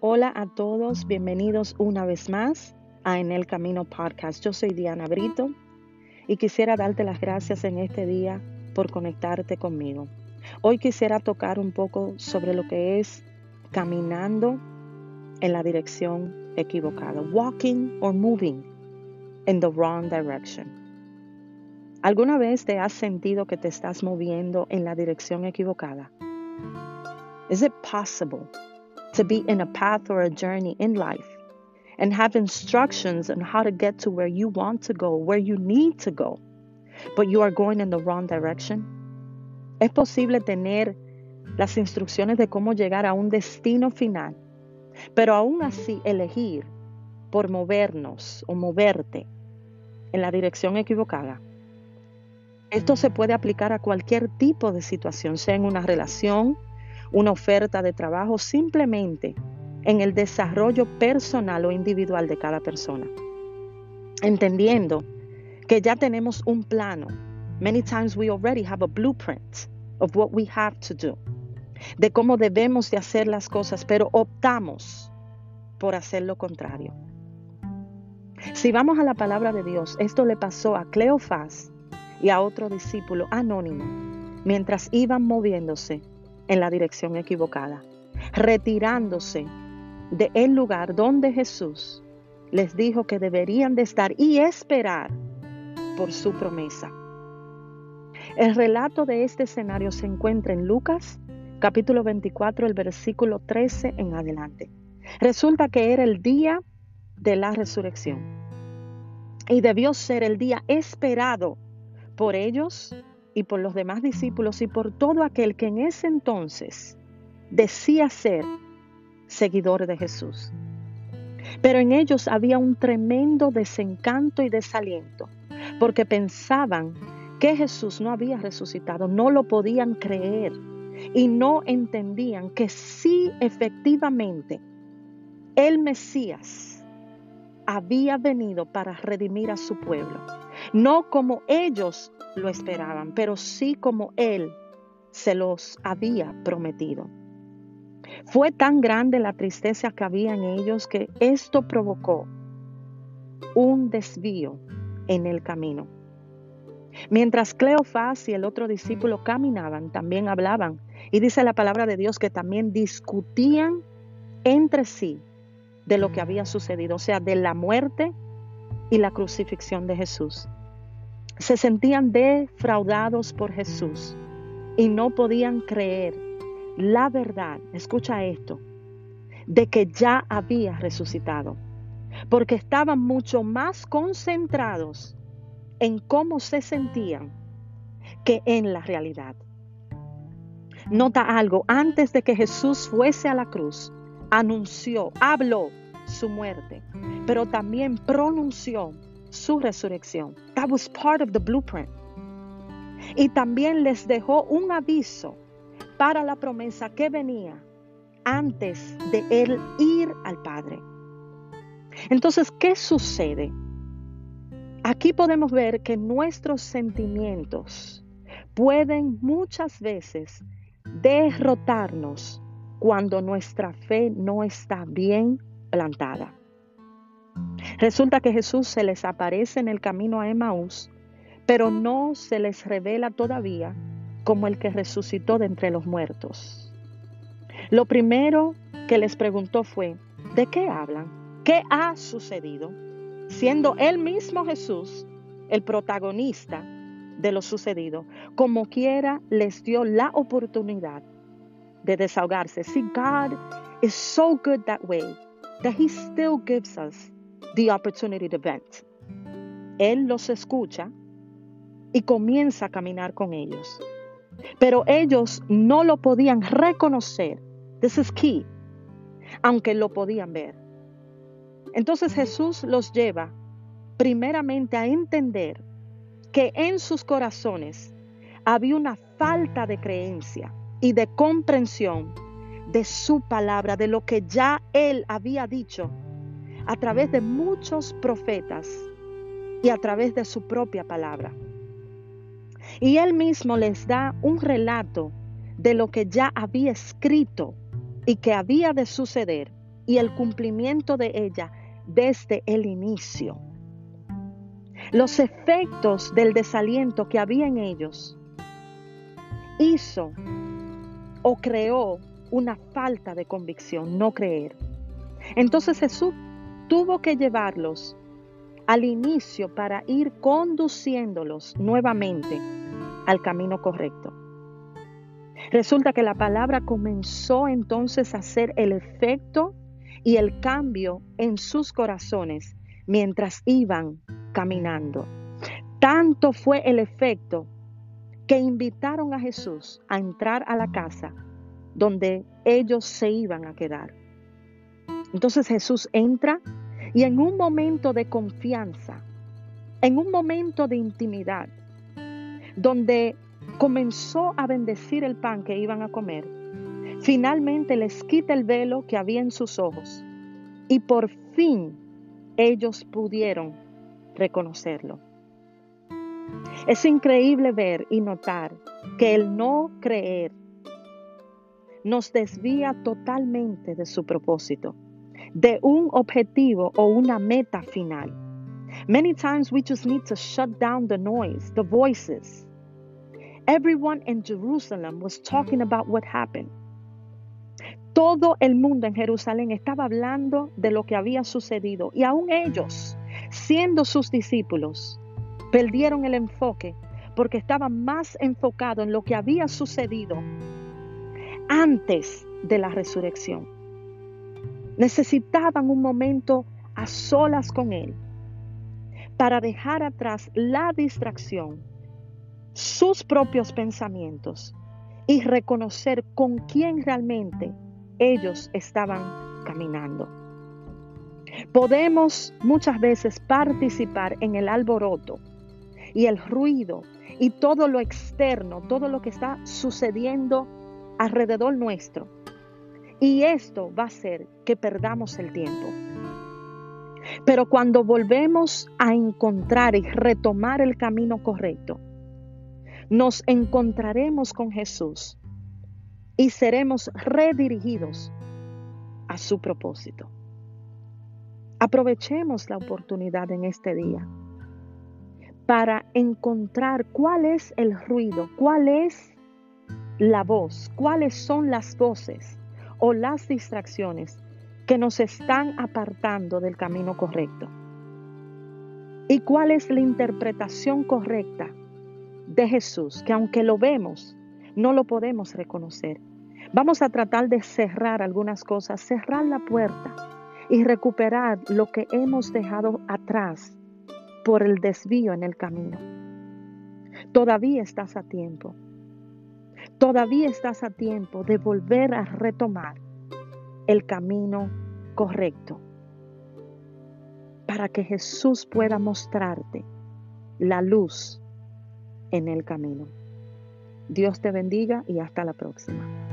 Hola a todos, bienvenidos una vez más a En el Camino Podcast. Yo soy Diana Brito y quisiera darte las gracias en este día por conectarte conmigo. Hoy quisiera tocar un poco sobre lo que es caminando en la dirección equivocada, walking or moving in the wrong direction. ¿Alguna vez te has sentido que te estás moviendo en la dirección equivocada? Is it possible to be in a path or a journey in life and have instructions on how to get to where you want to go, where you need to go, but you are going in the wrong direction? Es posible tener las instrucciones de cómo llegar a un destino final, pero aún así elegir por movernos o moverte en la dirección equivocada. Esto se puede aplicar a cualquier tipo de situación, sea en una relación, una oferta de trabajo, simplemente en el desarrollo personal o individual de cada persona. Entendiendo que ya tenemos un plano. Many times we already have a blueprint of what we have to do. De cómo debemos de hacer las cosas, pero optamos por hacer lo contrario. Si vamos a la palabra de Dios, esto le pasó a Cleofás y a otro discípulo anónimo mientras iban moviéndose en la dirección equivocada, retirándose de el lugar donde Jesús les dijo que deberían de estar y esperar por su promesa. El relato de este escenario se encuentra en Lucas capítulo 24, el versículo 13 en adelante. Resulta que era el día de la resurrección y debió ser el día esperado por ellos y por los demás discípulos y por todo aquel que en ese entonces decía ser seguidor de Jesús. Pero en ellos había un tremendo desencanto y desaliento, porque pensaban que Jesús no había resucitado, no lo podían creer y no entendían que sí efectivamente el Mesías había venido para redimir a su pueblo, no como ellos lo esperaban, pero sí como Él se los había prometido. Fue tan grande la tristeza que había en ellos que esto provocó un desvío en el camino. Mientras Cleofás y el otro discípulo caminaban, también hablaban. Y dice la palabra de Dios que también discutían entre sí de lo que había sucedido, o sea, de la muerte y la crucifixión de Jesús se sentían defraudados por Jesús y no podían creer la verdad, escucha esto, de que ya había resucitado, porque estaban mucho más concentrados en cómo se sentían que en la realidad. Nota algo, antes de que Jesús fuese a la cruz, anunció, habló su muerte, pero también pronunció su resurrección. That was part of the blueprint. Y también les dejó un aviso para la promesa que venía antes de él ir al Padre. Entonces, ¿qué sucede? Aquí podemos ver que nuestros sentimientos pueden muchas veces derrotarnos cuando nuestra fe no está bien plantada. Resulta que Jesús se les aparece en el camino a Emaús, pero no se les revela todavía como el que resucitó de entre los muertos. Lo primero que les preguntó fue, ¿de qué hablan? ¿Qué ha sucedido? Siendo él mismo Jesús el protagonista de lo sucedido, como quiera les dio la oportunidad de desahogarse. See, God is so good that way that He still gives us the opportunity to vent. Él los escucha y comienza a caminar con ellos. Pero ellos no lo podían reconocer. This is key. Aunque lo podían ver. Entonces Jesús los lleva primeramente a entender que en sus corazones había una falta de creencia y de comprensión de su palabra, de lo que ya Él había dicho a través de muchos profetas y a través de su propia palabra. Y él mismo les da un relato de lo que ya había escrito y que había de suceder y el cumplimiento de ella desde el inicio. Los efectos del desaliento que había en ellos hizo o creó una falta de convicción, no creer. Entonces Jesús tuvo que llevarlos al inicio para ir conduciéndolos nuevamente al camino correcto. Resulta que la palabra comenzó entonces a hacer el efecto y el cambio en sus corazones mientras iban caminando. Tanto fue el efecto que invitaron a Jesús a entrar a la casa donde ellos se iban a quedar. Entonces Jesús entra y en un momento de confianza, en un momento de intimidad, donde comenzó a bendecir el pan que iban a comer, finalmente les quita el velo que había en sus ojos y por fin ellos pudieron reconocerlo. Es increíble ver y notar que el no creer nos desvía totalmente de su propósito, de un objetivo o una meta final. Many times we just need to shut down the noise, the voices. Everyone in Jerusalem was talking about what happened. Todo el mundo en Jerusalén estaba hablando de lo que había sucedido y aún ellos, siendo sus discípulos, perdieron el enfoque porque estaban más enfocados en lo que había sucedido antes de la resurrección. Necesitaban un momento a solas con Él para dejar atrás la distracción, sus propios pensamientos y reconocer con quién realmente ellos estaban caminando. Podemos muchas veces participar en el alboroto y el ruido y todo lo externo, todo lo que está sucediendo alrededor nuestro. Y esto va a hacer que perdamos el tiempo. Pero cuando volvemos a encontrar y retomar el camino correcto, nos encontraremos con Jesús y seremos redirigidos a su propósito. Aprovechemos la oportunidad en este día para encontrar cuál es el ruido, cuál es la voz, cuáles son las voces o las distracciones que nos están apartando del camino correcto. ¿Y cuál es la interpretación correcta de Jesús? Que aunque lo vemos, no lo podemos reconocer. Vamos a tratar de cerrar algunas cosas, cerrar la puerta y recuperar lo que hemos dejado atrás por el desvío en el camino. Todavía estás a tiempo. Todavía estás a tiempo de volver a retomar el camino correcto para que Jesús pueda mostrarte la luz en el camino. Dios te bendiga y hasta la próxima.